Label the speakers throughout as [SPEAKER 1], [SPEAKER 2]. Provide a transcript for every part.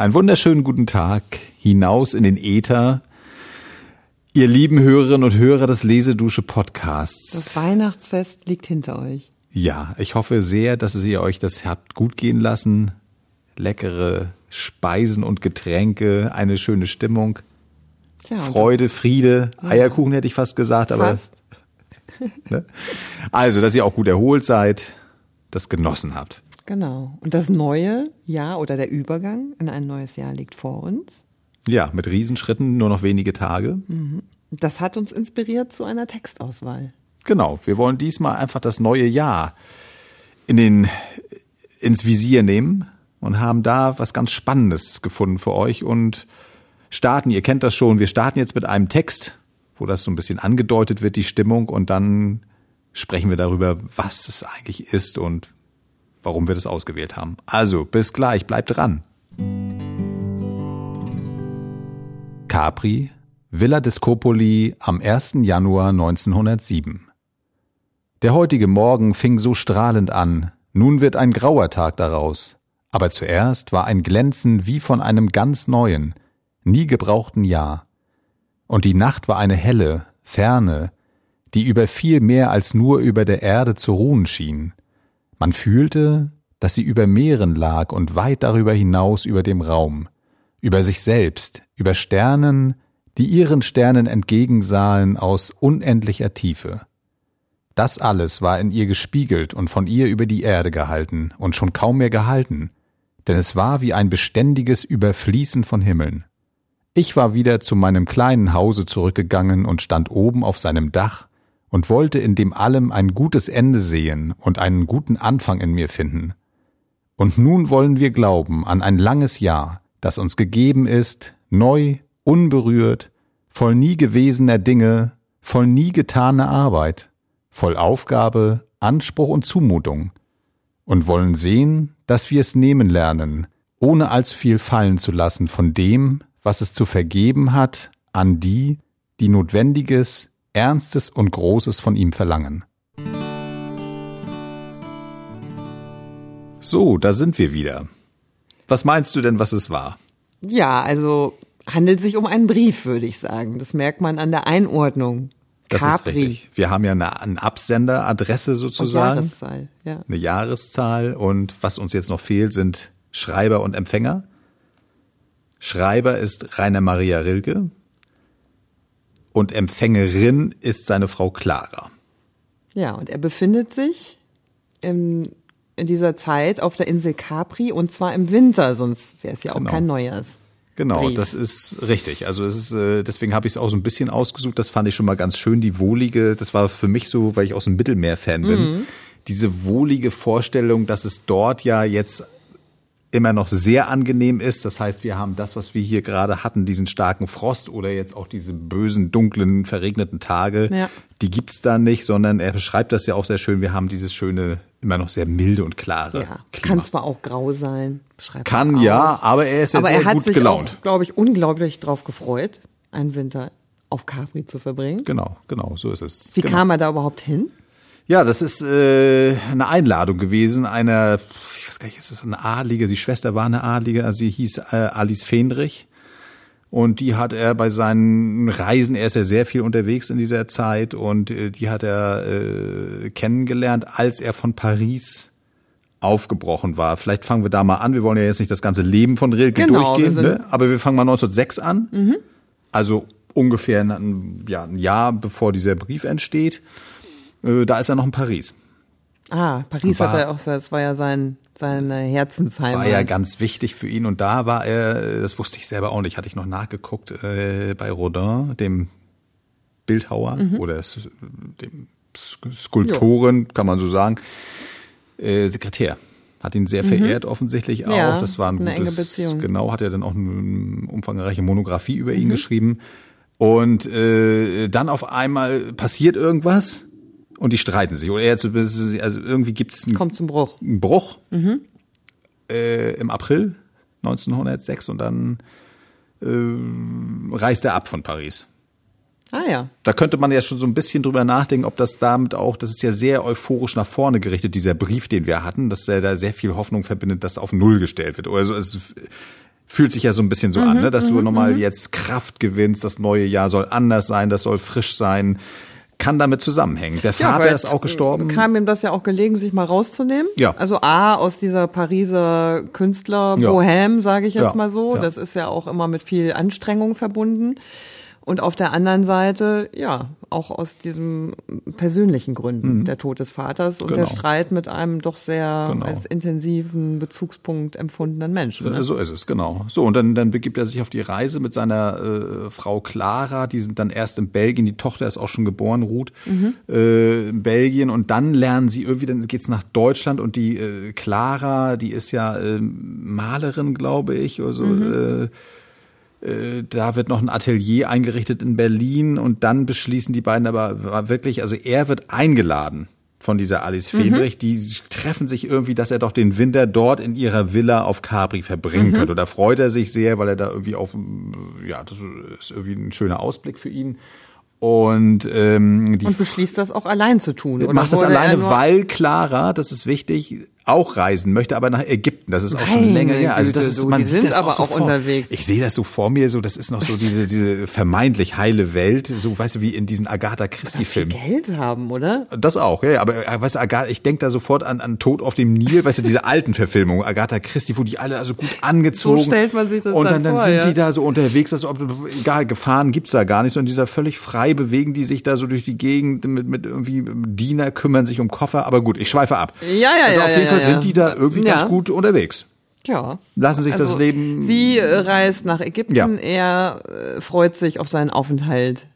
[SPEAKER 1] Einen wunderschönen guten Tag hinaus in den Äther. Ihr lieben Hörerinnen und Hörer des Lesedusche Podcasts.
[SPEAKER 2] Das Weihnachtsfest liegt hinter euch.
[SPEAKER 1] Ja, ich hoffe sehr, dass ihr euch das habt gut gehen lassen. Leckere Speisen und Getränke, eine schöne Stimmung. Tja, Freude, Friede. Eierkuchen hätte ich fast gesagt, aber. Fast. ne? Also, dass ihr auch gut erholt seid, das genossen habt.
[SPEAKER 2] Genau. Und das neue Jahr oder der Übergang in ein neues Jahr liegt vor uns.
[SPEAKER 1] Ja, mit Riesenschritten, nur noch wenige Tage.
[SPEAKER 2] Mhm. Das hat uns inspiriert zu einer Textauswahl.
[SPEAKER 1] Genau. Wir wollen diesmal einfach das neue Jahr in den, ins Visier nehmen und haben da was ganz Spannendes gefunden für euch und starten, ihr kennt das schon, wir starten jetzt mit einem Text, wo das so ein bisschen angedeutet wird, die Stimmung, und dann sprechen wir darüber, was es eigentlich ist und warum wir das ausgewählt haben. Also, bis gleich, bleibt dran. Capri, Villa des Scopoli am 1. Januar 1907. Der heutige Morgen fing so strahlend an, nun wird ein grauer Tag daraus. Aber zuerst war ein Glänzen wie von einem ganz neuen, nie gebrauchten Jahr. Und die Nacht war eine helle, ferne, die über viel mehr als nur über der Erde zu ruhen schien. Man fühlte, dass sie über Meeren lag und weit darüber hinaus über dem Raum, über sich selbst, über Sternen, die ihren Sternen entgegensahen aus unendlicher Tiefe. Das alles war in ihr gespiegelt und von ihr über die Erde gehalten und schon kaum mehr gehalten, denn es war wie ein beständiges Überfließen von Himmeln. Ich war wieder zu meinem kleinen Hause zurückgegangen und stand oben auf seinem Dach und wollte in dem allem ein gutes Ende sehen und einen guten Anfang in mir finden. Und nun wollen wir glauben an ein langes Jahr, das uns gegeben ist, neu, unberührt, voll nie gewesener Dinge, voll nie getaner Arbeit, voll Aufgabe, Anspruch und Zumutung, und wollen sehen, dass wir es nehmen lernen, ohne allzu viel fallen zu lassen von dem, was es zu vergeben hat, an die, die Notwendiges, Ernstes und Großes von ihm verlangen. So, da sind wir wieder. Was meinst du denn, was es war?
[SPEAKER 2] Ja, also handelt sich um einen Brief, würde ich sagen. Das merkt man an der Einordnung.
[SPEAKER 1] Das Capri. ist richtig. Wir haben ja eine, eine Absenderadresse sozusagen.
[SPEAKER 2] Und Jahreszahl, ja.
[SPEAKER 1] Eine Jahreszahl. Und was uns jetzt noch fehlt, sind Schreiber und Empfänger. Schreiber ist Rainer Maria Rilke und Empfängerin ist seine Frau Clara.
[SPEAKER 2] Ja, und er befindet sich im, in dieser Zeit auf der Insel Capri und zwar im Winter, sonst wäre es ja auch genau. kein Neujahrs.
[SPEAKER 1] Genau, Brief. das ist richtig. Also es ist, äh, deswegen habe ich es auch so ein bisschen ausgesucht. Das fand ich schon mal ganz schön. Die wohlige, das war für mich so, weil ich aus dem Mittelmeer-Fan bin, mhm. diese wohlige Vorstellung, dass es dort ja jetzt immer noch sehr angenehm ist. Das heißt, wir haben das, was wir hier gerade hatten, diesen starken Frost oder jetzt auch diese bösen, dunklen, verregneten Tage, ja. die gibt's da nicht, sondern er beschreibt das ja auch sehr schön. Wir haben dieses schöne, immer noch sehr milde und klare. Ja,
[SPEAKER 2] Klima. kann zwar auch grau sein,
[SPEAKER 1] beschreibt Kann ja, aber er ist ja sehr gut gelaunt.
[SPEAKER 2] Er hat glaube ich, unglaublich drauf gefreut, einen Winter auf Capri zu verbringen.
[SPEAKER 1] Genau, genau, so ist es.
[SPEAKER 2] Wie
[SPEAKER 1] genau.
[SPEAKER 2] kam er da überhaupt hin?
[SPEAKER 1] Ja, das ist äh, eine Einladung gewesen einer, ich weiß gar nicht, ist das eine Adlige? Die Schwester war eine Adlige, also sie hieß äh, Alice Fendrich. Und die hat er bei seinen Reisen, er ist ja sehr viel unterwegs in dieser Zeit und äh, die hat er äh, kennengelernt, als er von Paris aufgebrochen war. Vielleicht fangen wir da mal an. Wir wollen ja jetzt nicht das ganze Leben von Rilke genau, durchgehen, ne? aber wir fangen mal 1906 an. Mhm. Also ungefähr ein, ja, ein Jahr bevor dieser Brief entsteht. Äh, da ist er noch in Paris.
[SPEAKER 2] Ah, Paris war, hat er auch, das war ja sein, seine Herzensheimat.
[SPEAKER 1] War ja ganz wichtig für ihn und da war er, das wusste ich selber auch nicht, hatte ich noch nachgeguckt, äh, bei Rodin, dem Bildhauer mhm. oder dem Skulptoren, jo. kann man so sagen, äh, Sekretär. Hat ihn sehr mhm. verehrt, offensichtlich auch. Ja, das war ein eine gutes, enge Beziehung. Genau, hat er dann auch eine umfangreiche Monographie über ihn mhm. geschrieben. Und äh, dann auf einmal passiert irgendwas und die streiten sich. Oder zumindest, also irgendwie gibt es einen,
[SPEAKER 2] Kommt zum Bruch.
[SPEAKER 1] einen Bruch mhm. äh, im April 1906 und dann äh, reist er ab von Paris.
[SPEAKER 2] Ah ja.
[SPEAKER 1] Da könnte man ja schon so ein bisschen drüber nachdenken, ob das damit auch, das ist ja sehr euphorisch nach vorne gerichtet, dieser Brief, den wir hatten, dass er da sehr viel Hoffnung verbindet, dass auf Null gestellt wird. Also es fühlt sich ja so ein bisschen so mhm, an, ne? dass du mhm, nochmal mhm. jetzt Kraft gewinnst, das neue Jahr soll anders sein, das soll frisch sein kann damit zusammenhängen. Der Vater ja, ist auch gestorben.
[SPEAKER 2] Kam ihm das ja auch gelegen, sich mal rauszunehmen.
[SPEAKER 1] Ja.
[SPEAKER 2] Also A, aus dieser Pariser Künstler Bohème, sage ich jetzt ja. mal so. Ja. Das ist ja auch immer mit viel Anstrengung verbunden. Und auf der anderen Seite, ja, auch aus diesem persönlichen Gründen, mhm. der Tod des Vaters und genau. der Streit mit einem doch sehr genau. als intensiven Bezugspunkt empfundenen Menschen.
[SPEAKER 1] Ne? So ist es, genau. So, und dann, dann begibt er sich auf die Reise mit seiner äh, Frau Clara, die sind dann erst in Belgien, die Tochter ist auch schon geboren, Ruth, mhm. äh, in Belgien und dann lernen sie irgendwie, dann geht's nach Deutschland und die äh, Clara, die ist ja äh, Malerin, glaube ich, oder so, mhm. Äh, da wird noch ein Atelier eingerichtet in Berlin und dann beschließen die beiden aber wirklich, also er wird eingeladen von dieser Alice. Friedrich, mhm. die treffen sich irgendwie, dass er doch den Winter dort in ihrer Villa auf Capri verbringen mhm. könnte. Und da freut er sich sehr, weil er da irgendwie auf, ja, das ist irgendwie ein schöner Ausblick für ihn. Und, ähm,
[SPEAKER 2] die und beschließt das auch allein zu tun.
[SPEAKER 1] Macht das alleine, weil Clara, das ist wichtig, auch reisen möchte, aber nach Ägypten. Das ist auch schon länger her. Also das ist, man sieht
[SPEAKER 2] sind
[SPEAKER 1] das
[SPEAKER 2] aber
[SPEAKER 1] auch, so
[SPEAKER 2] unterwegs.
[SPEAKER 1] Ich sehe das so vor mir, so das ist noch so diese diese vermeintlich heile Welt, so weißt du wie in diesen Agatha Christie Filmen.
[SPEAKER 2] Geld haben, oder?
[SPEAKER 1] Das auch, ja. Aber äh, weißt du, Agatha, ich denke da sofort an an Tod auf dem Nil, weißt du, diese alten Verfilmungen, Agatha Christie, wo die alle also gut angezogen.
[SPEAKER 2] So stellt man sich das
[SPEAKER 1] Und dann,
[SPEAKER 2] dann,
[SPEAKER 1] dann sind
[SPEAKER 2] ja.
[SPEAKER 1] die da so unterwegs, dass egal Gefahren gibt's da gar nicht, sondern dieser völlig frei bewegen die sich da so durch die Gegend mit mit irgendwie Diener kümmern sich um Koffer. Aber gut, ich schweife ab.
[SPEAKER 2] Ja, ja,
[SPEAKER 1] also
[SPEAKER 2] ja.
[SPEAKER 1] auf jeden
[SPEAKER 2] ja,
[SPEAKER 1] Fall
[SPEAKER 2] ja.
[SPEAKER 1] sind die da irgendwie ja. ganz gut unterwegs.
[SPEAKER 2] Ja.
[SPEAKER 1] Lassen sich
[SPEAKER 2] also,
[SPEAKER 1] das Leben.
[SPEAKER 2] Sie reist nach Ägypten,
[SPEAKER 1] Ja.
[SPEAKER 2] er äh, freut sich auf seinen Aufenthalt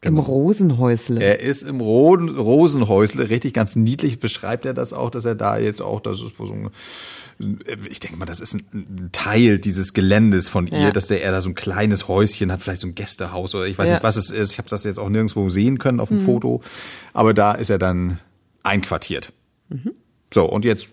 [SPEAKER 1] Genau.
[SPEAKER 2] im Rosenhäusle.
[SPEAKER 1] Er ist im Roden, Rosenhäusle, richtig ganz niedlich beschreibt er das auch, dass er da jetzt auch, das ist so ein, ich denke mal, das ist ein, Teil dieses Geländes von ihr,
[SPEAKER 2] Ja.
[SPEAKER 1] dass der er da so ein kleines Häuschen hat, vielleicht so ein Gästehaus oder ich weiß
[SPEAKER 2] Ja.
[SPEAKER 1] nicht, was es ist. Ich habe das jetzt auch nirgendwo sehen können
[SPEAKER 2] Mhm.
[SPEAKER 1] auf dem Foto, aber da ist er dann einquartiert.
[SPEAKER 2] Mhm.
[SPEAKER 1] So, und jetzt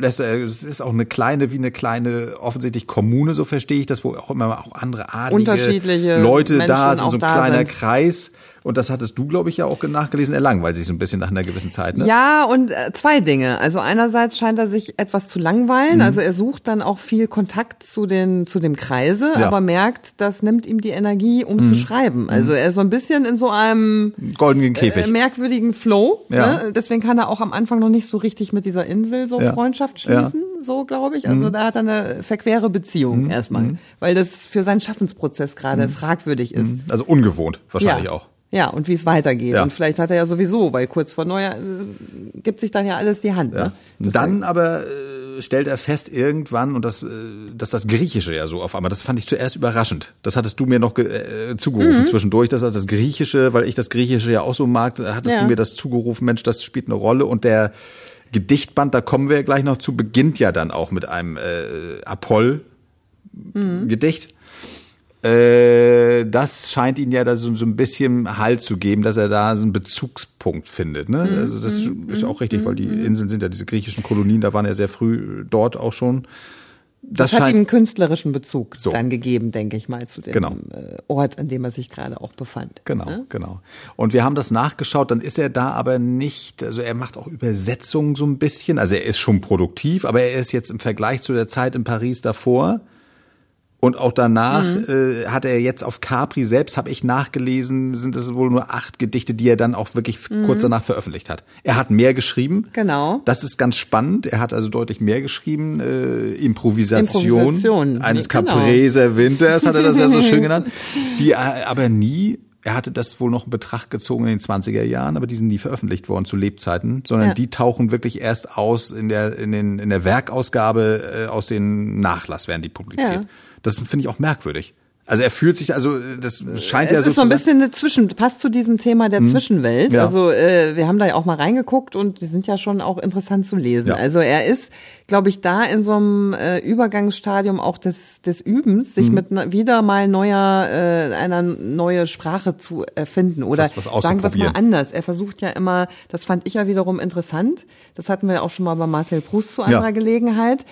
[SPEAKER 1] lässt er, es ist auch eine kleine, wie eine kleine, offensichtlich Kommune, so verstehe ich das, wo auch immer auch andere adlige
[SPEAKER 2] Unterschiedliche
[SPEAKER 1] Leute da
[SPEAKER 2] Menschen
[SPEAKER 1] sind,
[SPEAKER 2] auch
[SPEAKER 1] so ein
[SPEAKER 2] da
[SPEAKER 1] kleiner
[SPEAKER 2] sind.
[SPEAKER 1] Kreis. Und das hattest du, glaube ich, ja auch nachgelesen. Er langweilt sich so ein bisschen nach einer gewissen Zeit, ne?
[SPEAKER 2] Ja, und äh, zwei Dinge. Also einerseits scheint er sich etwas zu langweilen.
[SPEAKER 1] Mhm.
[SPEAKER 2] Also er sucht dann auch viel Kontakt zu den zu dem Kreise,
[SPEAKER 1] Ja. Mhm.
[SPEAKER 2] aber merkt, das nimmt ihm die Energie, um zu schreiben. Also er ist so ein bisschen in so einem
[SPEAKER 1] Goldenen Käfig.
[SPEAKER 2] äh, merkwürdigen Flow.
[SPEAKER 1] Ja.
[SPEAKER 2] Ne? Deswegen kann er auch am Anfang noch nicht so richtig mit dieser Insel so
[SPEAKER 1] Ja.
[SPEAKER 2] Freundschaft.
[SPEAKER 1] Mhm.
[SPEAKER 2] schließen, so glaube ich. Also da hat er eine verquere Beziehung erstmal, weil das für seinen Schaffensprozess gerade fragwürdig ist.
[SPEAKER 1] also ungewohnt, wahrscheinlich auch.
[SPEAKER 2] Ja, und wie es weitergeht.
[SPEAKER 1] Ja.
[SPEAKER 2] Und vielleicht hat er ja sowieso, weil kurz vor Neujahr äh, gibt sich dann ja alles die Hand.
[SPEAKER 1] Ja.
[SPEAKER 2] Ne?
[SPEAKER 1] Dann aber äh, stellt er fest irgendwann, und das, äh, dass das Griechische ja so auf einmal, das fand ich zuerst überraschend. Das hattest du mir noch ge- äh, zugerufen
[SPEAKER 2] Mhm.
[SPEAKER 1] zwischendurch, dass das Griechische, weil ich das Griechische ja auch so mag, hattest
[SPEAKER 2] Ja.
[SPEAKER 1] du mir das zugerufen, Mensch, das spielt eine Rolle. Und der Gedichtband, da kommen wir ja gleich noch zu, beginnt ja dann auch mit einem äh, Apoll-Gedicht. Äh, das scheint ihn ja da so, so ein bisschen Halt zu geben, dass er da so einen Bezugspunkt findet. Ne? Also das ist auch richtig, weil die Inseln sind ja diese griechischen Kolonien, da waren ja sehr früh dort auch schon.
[SPEAKER 2] Das,
[SPEAKER 1] Das,
[SPEAKER 2] hat ihm einen künstlerischen Bezug
[SPEAKER 1] So.
[SPEAKER 2] dann gegeben, denke ich mal, zu dem
[SPEAKER 1] Genau.
[SPEAKER 2] äh, Ort, an dem er sich gerade auch befand.
[SPEAKER 1] Genau,
[SPEAKER 2] Ne?
[SPEAKER 1] genau. Und wir haben das nachgeschaut, dann ist er da aber nicht, also er macht auch Übersetzungen so ein bisschen, also er ist schon produktiv, aber er ist jetzt im Vergleich zu der Zeit in Paris davor und auch danach
[SPEAKER 2] Mhm.
[SPEAKER 1] äh, hat er jetzt auf Capri selbst, habe ich nachgelesen, sind es wohl nur acht Gedichte, die er dann auch wirklich
[SPEAKER 2] Mhm.
[SPEAKER 1] kurz danach veröffentlicht hat. Er hat mehr geschrieben.
[SPEAKER 2] Genau.
[SPEAKER 1] Das ist ganz spannend. Er hat also deutlich mehr geschrieben. Äh, Improvisation,
[SPEAKER 2] Improvisation.
[SPEAKER 1] eines
[SPEAKER 2] Genau.
[SPEAKER 1] Capreser Winters, hat er das ja so schön genannt. Die äh, aber nie, er hatte das wohl noch in Betracht gezogen in den 20er Jahren, aber die sind nie veröffentlicht worden zu Lebzeiten, sondern
[SPEAKER 2] Ja.
[SPEAKER 1] die tauchen wirklich erst aus in der, in den, in der Werkausgabe äh, aus den Nachlass werden die publiziert.
[SPEAKER 2] Ja.
[SPEAKER 1] Das finde ich auch merkwürdig. Also er fühlt sich, also das scheint
[SPEAKER 2] Es
[SPEAKER 1] ja so
[SPEAKER 2] ist so ein bisschen eine Zwischen, passt zu diesem Thema der Zwischenwelt.
[SPEAKER 1] Mhm. Ja.
[SPEAKER 2] Also äh, wir haben da ja auch mal reingeguckt und die sind ja schon auch interessant zu lesen.
[SPEAKER 1] Ja.
[SPEAKER 2] Also er ist, glaube ich, da in so einem äh, Übergangsstadium auch des, des Übens,
[SPEAKER 1] Mhm.
[SPEAKER 2] sich mit ne, wieder mal neuer, äh, einer neue Sprache zu erfinden oder
[SPEAKER 1] Was- was
[SPEAKER 2] sagen wir es mal anders. Er versucht ja immer, das fand ich ja wiederum interessant, das hatten wir ja auch schon mal bei Marcel Proust zu anderer
[SPEAKER 1] Ja.
[SPEAKER 2] Gelegenheit.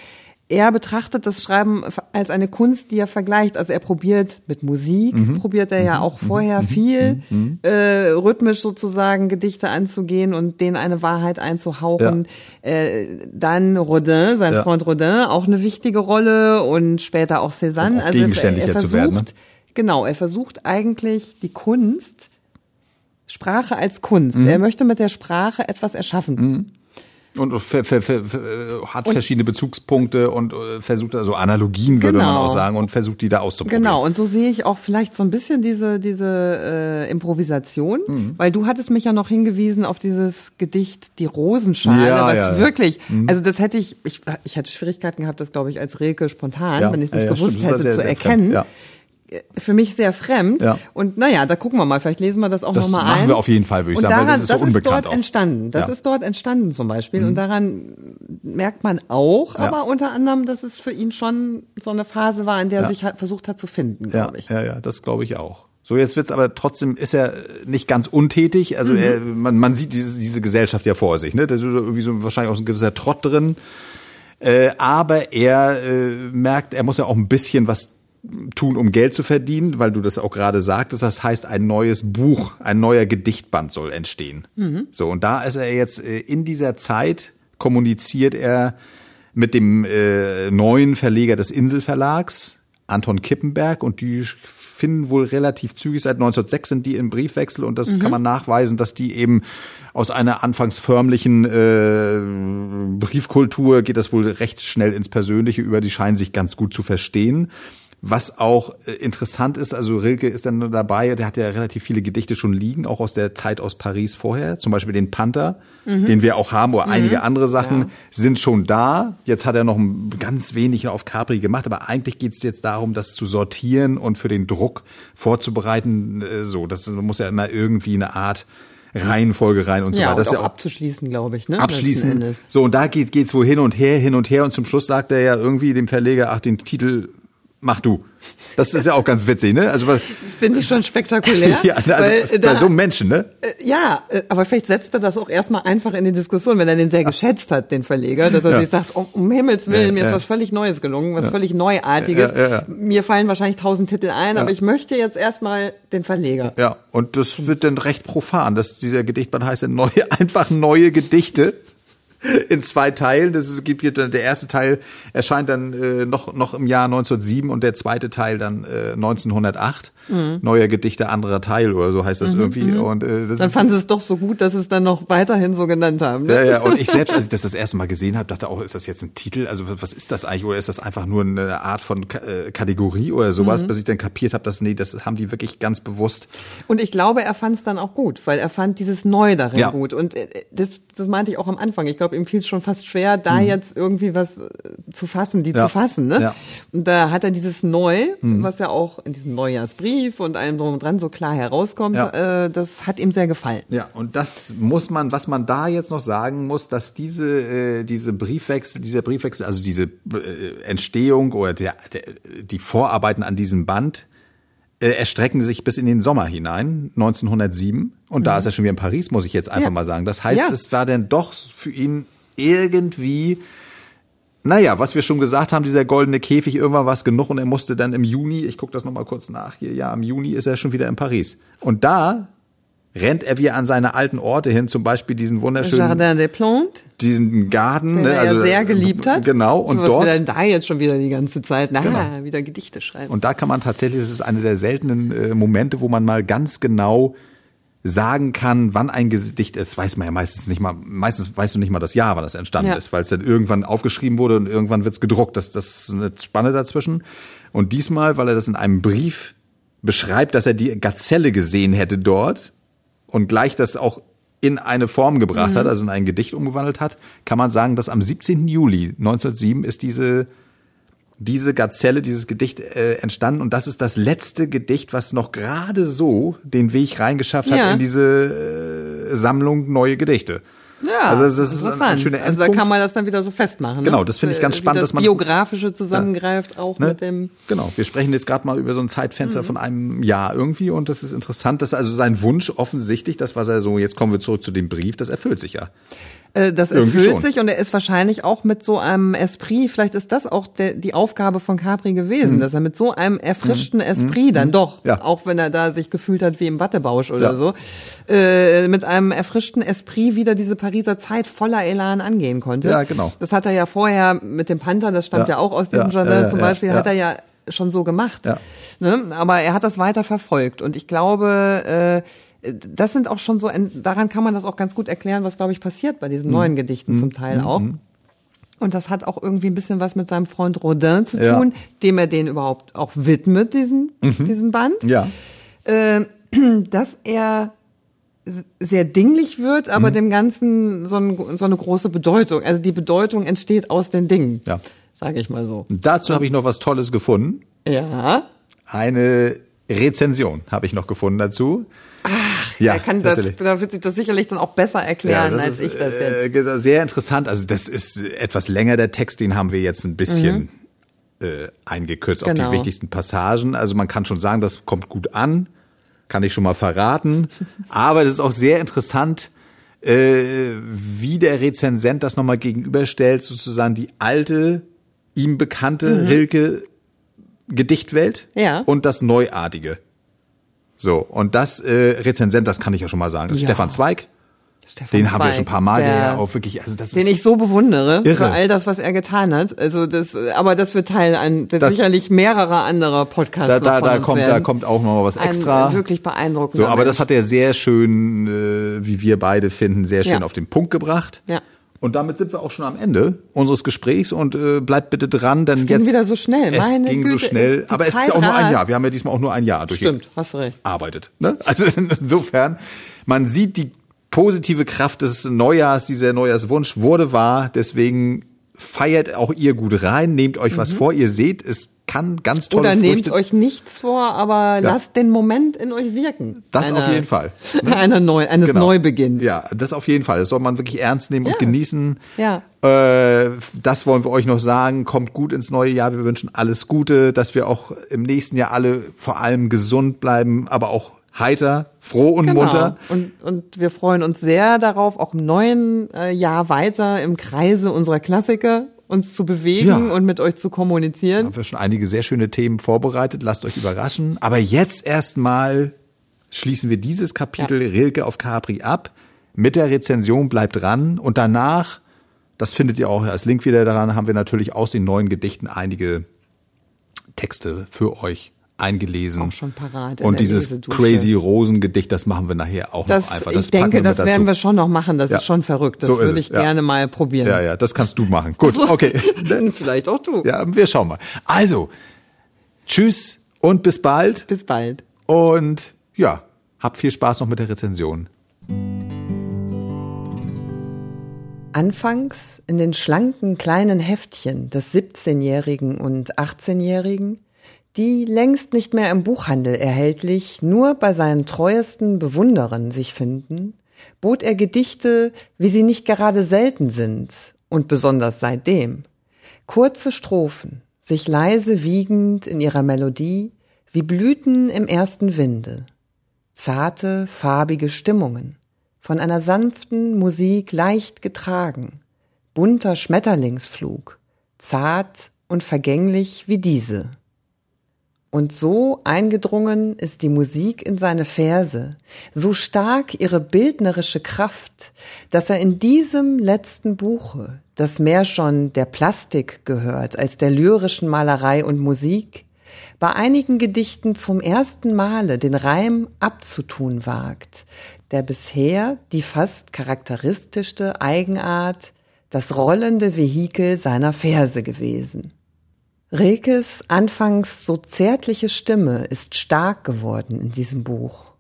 [SPEAKER 2] Er betrachtet das Schreiben als eine Kunst, die er vergleicht. Also er probiert mit Musik, mhm. probiert er ja mhm. auch vorher mhm. viel mhm. äh, rhythmisch sozusagen Gedichte anzugehen und denen eine Wahrheit einzuhauchen. Ja. Äh, dann Rodin, sein ja. Freund Rodin, auch eine wichtige Rolle und später auch Cézanne.
[SPEAKER 1] Auch also gegenständlicher er, er versucht, zu werden. Ne?
[SPEAKER 2] Genau, er versucht eigentlich die Kunst, Sprache als Kunst. Mhm. Er möchte mit der Sprache etwas erschaffen.
[SPEAKER 1] Und ver, hat und, verschiedene Bezugspunkte und äh, versucht also Analogien würde genau. man auch sagen und versucht die da auszuprobieren.
[SPEAKER 2] Genau und so sehe ich auch vielleicht so ein bisschen diese diese äh, Improvisation, mhm. weil du hattest mich ja noch hingewiesen auf dieses Gedicht die Rosenschale, ja, was ja, wirklich, mhm. also das hätte ich, ich ich hätte Schwierigkeiten gehabt, das glaube ich als Rilke spontan, wenn ich es nicht gewusst stimmt, hätte zu erkennen. Für mich sehr fremd. Ja. Und naja, da gucken wir mal, vielleicht lesen wir das auch nochmal ein. Das
[SPEAKER 1] machen wir auf jeden Fall, würde ich
[SPEAKER 2] und
[SPEAKER 1] sagen,
[SPEAKER 2] daran,
[SPEAKER 1] weil das ist so
[SPEAKER 2] das
[SPEAKER 1] unbekannt
[SPEAKER 2] ist dort auch. entstanden. Das ja. ist dort entstanden zum Beispiel. Mhm. Und daran merkt man auch, ja. aber unter anderem, dass es für ihn schon so eine Phase war, in der er sich halt versucht hat zu finden, glaube ich.
[SPEAKER 1] Ja, ja, das glaube ich auch. So, jetzt wird's aber trotzdem, ist er nicht ganz untätig. Also mhm. er, man, man sieht diese, diese Gesellschaft ja vor sich. Ne? Da ist irgendwie so wahrscheinlich auch so ein gewisser Trott drin. Äh, aber er äh, merkt, er muss ja auch ein bisschen was tun, um Geld zu verdienen, weil du das auch gerade sagtest. Das heißt, ein neues Buch, ein neuer Gedichtband soll entstehen. Mhm. So, und da ist er jetzt äh, in dieser Zeit kommuniziert er mit dem äh, neuen Verleger des Inselverlags, Anton Kippenberg, und die finden wohl relativ zügig, seit 1906 sind die im Briefwechsel und das mhm. kann man nachweisen, dass die eben aus einer anfangs förmlichen äh, Briefkultur geht das wohl recht schnell ins Persönliche über, die scheinen sich ganz gut zu verstehen. Was auch äh, interessant ist, also Rilke ist dann dabei, der hat ja relativ viele Gedichte schon liegen, auch aus der Zeit aus Paris vorher, zum Beispiel den Panther, mhm. den wir auch haben, oder mhm. einige andere Sachen ja. sind schon da. Jetzt hat er noch ein ganz wenig auf Capri gemacht, aber eigentlich geht es jetzt darum, das zu sortieren und für den Druck vorzubereiten. Äh, so, das muss ja immer irgendwie eine Art Reihenfolge rein und so
[SPEAKER 2] ja,
[SPEAKER 1] weiter. Das
[SPEAKER 2] ist
[SPEAKER 1] ja auch
[SPEAKER 2] abzuschließen, glaube ich. Ne?
[SPEAKER 1] Abschließen. So und da geht geht's wohl hin und her, hin und her und zum Schluss sagt er ja irgendwie dem Verleger, ach den Titel mach du. Das ist ja auch ganz witzig, ne? Also was
[SPEAKER 2] finde ich schon spektakulär.
[SPEAKER 1] ja, also weil, bei da, so einem Menschen, ne?
[SPEAKER 2] Äh, ja, äh, aber vielleicht setzt er das auch erstmal einfach in die Diskussion, wenn er den sehr geschätzt hat, den Verleger, dass er ja. sich sagt, um, um Himmels Willen, ja, mir ist was völlig Neues gelungen, was völlig Neuartiges. Mir fallen wahrscheinlich tausend Titel ein, aber ich möchte jetzt erstmal den Verleger.
[SPEAKER 1] Ja, und das wird dann recht profan, dass dieser Gedichtband heißt neue, einfach neue Gedichte. in zwei Teilen. Das ist, gibt, der erste Teil erscheint dann äh, noch, noch im Jahr 1907 und der zweite Teil dann äh, 1908. Mhm. Neuer Gedichte, anderer Teil oder so heißt das mhm, irgendwie. Mhm. Und,
[SPEAKER 2] äh, das dann fanden sie es doch so gut, dass sie es dann noch weiterhin so genannt haben.
[SPEAKER 1] Ne? Ja, ja, und ich selbst, als ich das das erste Mal gesehen habe, dachte auch, ist das jetzt ein Titel? Also was ist das eigentlich? Oder ist das einfach nur eine Art von K äh, Kategorie oder sowas, mhm. bis ich dann kapiert habe, dass nee, das haben die wirklich ganz bewusst.
[SPEAKER 2] Und ich glaube, er fand es dann auch gut, weil er fand dieses Neu darin ja. gut. Und äh, das, das meinte ich auch am Anfang. Ich glaube, ihm fiel es schon fast schwer, da mhm. jetzt irgendwie was äh, zu fassen, die ja. zu fassen. Ne? Ja. Und da hat er dieses Neu, mhm. was ja auch in diesem Neujahrsbrief und allem drum und dran so klar herauskommt, ja. äh, das hat ihm sehr gefallen.
[SPEAKER 1] Ja, und das muss man, was man da jetzt noch sagen muss, dass diese, äh, diese Briefwechsel, dieser Briefwechsel, also diese äh, Entstehung oder der, der, die Vorarbeiten an diesem Band, äh, erstrecken sich bis in den Sommer hinein, 1907. Und mhm. da ist er schon wieder in Paris, muss ich jetzt einfach ja. mal sagen. Das heißt, ja. es war dann doch für ihn irgendwie naja, was wir schon gesagt haben, dieser goldene Käfig, irgendwann war es genug und er musste dann im Juni, ich gucke das nochmal kurz nach hier, ja, im Juni ist er schon wieder in Paris. Und da rennt er wieder an seine alten Orte hin, zum Beispiel diesen wunderschönen
[SPEAKER 2] Jardin des Plantes,
[SPEAKER 1] diesen Garten,
[SPEAKER 2] den
[SPEAKER 1] ne,
[SPEAKER 2] er also, sehr geliebt hat.
[SPEAKER 1] Genau und was dort
[SPEAKER 2] wir denn da jetzt schon wieder die ganze Zeit, na, genau. wieder Gedichte schreiben.
[SPEAKER 1] Und da kann man tatsächlich, das ist eine der seltenen äh, Momente, wo man mal ganz genau sagen kann, wann ein Gedicht ist, weiß man ja meistens nicht mal, meistens weißt du nicht mal das Jahr, wann das entstanden ja. ist, weil es dann irgendwann aufgeschrieben wurde und irgendwann wird es gedruckt. Das, das ist eine Spanne dazwischen. Und diesmal, weil er das in einem Brief beschreibt, dass er die Gazelle gesehen hätte dort und gleich das auch in eine Form gebracht mhm. hat, also in ein Gedicht umgewandelt hat, kann man sagen, dass am 17. Juli 1907 ist diese diese Gazelle, dieses Gedicht äh, entstanden und das ist das letzte Gedicht, was noch gerade so den Weg reingeschafft ja. hat in diese äh, Sammlung neue Gedichte.
[SPEAKER 2] Ja, also das ist ein, ein schöner Also da kann man das dann wieder so festmachen. Ne?
[SPEAKER 1] Genau, das finde ich ganz spannend,
[SPEAKER 2] das
[SPEAKER 1] dass man
[SPEAKER 2] biografische zusammengreift ja, auch ne? mit dem.
[SPEAKER 1] Genau, wir sprechen jetzt gerade mal über so ein Zeitfenster mhm. von einem Jahr irgendwie und das ist interessant, dass also sein Wunsch offensichtlich, das was er so, jetzt kommen wir zurück zu dem Brief, das erfüllt sich ja.
[SPEAKER 2] Äh, das erfüllt sich und er ist wahrscheinlich auch mit so einem Esprit, vielleicht ist das auch der, die Aufgabe von Capri gewesen, mhm. dass er mit so einem erfrischten mhm. Esprit dann mhm. doch, ja. auch wenn er da sich gefühlt hat wie im Wattebausch oder ja. so, äh, mit einem erfrischten Esprit wieder diese Pariser Zeit voller Elan angehen konnte.
[SPEAKER 1] Ja, genau.
[SPEAKER 2] Das hat er ja vorher mit dem Panther, das stammt ja, ja auch aus diesem Jardin zum Beispiel, hat er ja schon so gemacht. Ne? Aber er hat das weiter verfolgt und ich glaube, äh, das sind auch schon so, daran kann man das auch ganz gut erklären, was, glaube ich, passiert bei diesen mhm. neuen Gedichten mhm. zum Teil auch. Mhm. Und das hat auch irgendwie ein bisschen was mit seinem Freund Rodin zu tun, ja. dem er den überhaupt auch widmet, diesen, mhm. diesen Band.
[SPEAKER 1] Ja.
[SPEAKER 2] Äh, dass er sehr dinglich wird, aber mhm. dem Ganzen so, ein, so, eine große Bedeutung. Also die Bedeutung entsteht aus den Dingen. Ja. Sage ich mal so.
[SPEAKER 1] Dazu habe ich noch was Tolles gefunden.
[SPEAKER 2] Ja.
[SPEAKER 1] Eine Rezension habe ich noch gefunden dazu.
[SPEAKER 2] Ach, ja, kann das, da wird sich das sicherlich dann auch besser erklären, ja, als ist, ich das jetzt.
[SPEAKER 1] Äh, sehr interessant. Also das ist etwas länger der Text, den haben wir jetzt ein bisschen mhm. äh, eingekürzt genau. auf die genau. wichtigsten Passagen. Also man kann schon sagen, das kommt gut an, kann ich schon mal verraten. Aber das ist auch sehr interessant, äh, wie der Rezensent das nochmal gegenüberstellt, sozusagen die alte, ihm bekannte mhm. Rilke Gedichtwelt
[SPEAKER 2] ja.
[SPEAKER 1] und das Neuartige. So, und das äh, Rezensent, das kann ich ja schon mal sagen, das ist ja. Stefan Zweig. Stefan den haben wir schon ein paar Mal, der, der auch wirklich, also das
[SPEAKER 2] den ist ich so bewundere irre. für all das, was er getan hat. Also das, aber das wird Teil an das, sicherlich mehrerer anderer Podcasts.
[SPEAKER 1] Da, da, da kommt, werden. da kommt auch noch mal was extra.
[SPEAKER 2] Ein, wirklich beeindruckend.
[SPEAKER 1] So, aber das hat er sehr schön, äh, wie wir beide finden, sehr schön ja. auf den Punkt gebracht.
[SPEAKER 2] Ja.
[SPEAKER 1] Und damit sind wir auch schon am Ende unseres Gesprächs und äh, bleibt bitte dran, denn
[SPEAKER 2] es
[SPEAKER 1] ging
[SPEAKER 2] jetzt wieder so schnell.
[SPEAKER 1] Es Meine ging Güte, so schnell, aber es ist ja auch nur ein Jahr. Wir haben ja diesmal auch nur ein Jahr
[SPEAKER 2] Stimmt, hast recht.
[SPEAKER 1] Arbeitet. Ne? Also insofern, man sieht die positive Kraft des Neujahrs, dieser Neujahrswunsch wurde wahr. Deswegen feiert auch ihr gut rein, nehmt euch was mhm. vor. Ihr seht, es kann ganz toll
[SPEAKER 2] Oder nehmt euch nichts vor, aber ja. lasst den Moment in euch wirken.
[SPEAKER 1] Das Eine, auf jeden Fall.
[SPEAKER 2] Ne? Einer Neu eines genau. Neubeginns.
[SPEAKER 1] Ja, das auf jeden Fall. Das soll man wirklich ernst nehmen ja. und genießen.
[SPEAKER 2] Ja.
[SPEAKER 1] Äh, das wollen wir euch noch sagen. Kommt gut ins neue Jahr. Wir wünschen alles Gute, dass wir auch im nächsten Jahr alle vor allem gesund bleiben, aber auch heiter, froh und genau. munter.
[SPEAKER 2] Und, und wir freuen uns sehr darauf, auch im neuen äh, Jahr weiter im Kreise unserer Klassiker uns zu bewegen ja. und mit euch zu kommunizieren.
[SPEAKER 1] Haben wir schon einige sehr schöne Themen vorbereitet. Lasst euch überraschen. Aber jetzt erstmal schließen wir dieses Kapitel ja. Rilke auf Capri ab. Mit der Rezension bleibt dran und danach, das findet ihr auch als Link wieder daran, haben wir natürlich aus den neuen Gedichten einige Texte für euch eingelesen.
[SPEAKER 2] Auch schon parat.
[SPEAKER 1] Und dieses Crazy Rosengedicht, das machen wir nachher auch
[SPEAKER 2] das,
[SPEAKER 1] noch einfach.
[SPEAKER 2] Das ich denke, das werden wir schon noch machen. Das ja. ist schon verrückt. Das so würde ich ja. gerne mal probieren.
[SPEAKER 1] Ja, ja, das kannst du machen. Gut, okay.
[SPEAKER 2] Vielleicht auch du.
[SPEAKER 1] Ja, wir schauen mal. Also, tschüss und bis bald.
[SPEAKER 2] Bis bald.
[SPEAKER 1] Und ja, habt viel Spaß noch mit der Rezension.
[SPEAKER 2] Anfangs in den schlanken kleinen Heftchen des 17-Jährigen und 18-Jährigen die längst nicht mehr im Buchhandel erhältlich, nur bei seinen treuesten Bewunderern sich finden, bot er Gedichte, wie sie nicht gerade selten sind, und besonders seitdem. Kurze Strophen, sich leise wiegend in ihrer Melodie, wie Blüten im ersten Winde. Zarte, farbige Stimmungen, von einer sanften Musik leicht getragen, bunter Schmetterlingsflug, zart und vergänglich wie diese. Und so eingedrungen ist die Musik in seine Verse, so stark ihre bildnerische Kraft, dass er in diesem letzten Buche, das mehr schon der Plastik gehört als der lyrischen Malerei und Musik, bei einigen Gedichten zum ersten Male den Reim abzutun wagt, der bisher die fast charakteristischste Eigenart, das rollende Vehikel seiner Verse gewesen. Rekes anfangs so zärtliche Stimme ist stark geworden in diesem Buch.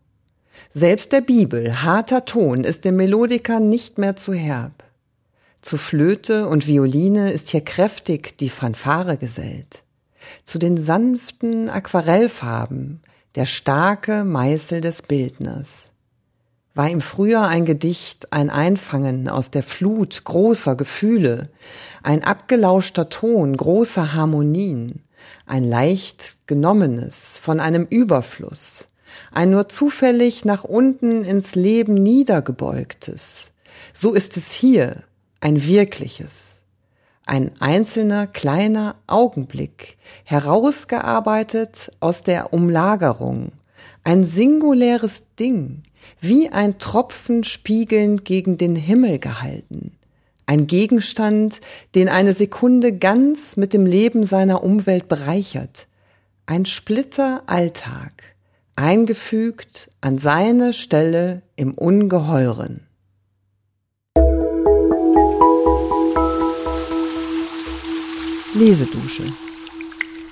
[SPEAKER 2] Selbst der Bibel, harter Ton, ist dem Melodiker nicht mehr zu herb. Zu Flöte und Violine ist hier kräftig die Fanfare gesellt. Zu den sanften Aquarellfarben der starke Meißel des Bildners. War ihm früher ein Gedicht ein Einfangen aus der Flut großer Gefühle, ein abgelauschter Ton großer Harmonien, ein leicht genommenes von einem Überfluss, ein nur zufällig nach unten ins Leben niedergebeugtes, so ist es hier ein wirkliches, ein einzelner kleiner Augenblick, herausgearbeitet aus der Umlagerung, ein singuläres Ding, wie ein Tropfen spiegelnd gegen den Himmel gehalten, ein Gegenstand, den eine Sekunde ganz mit dem Leben seiner Umwelt bereichert, ein Splitter Alltag, eingefügt an seine Stelle im Ungeheuren. Lesedusche.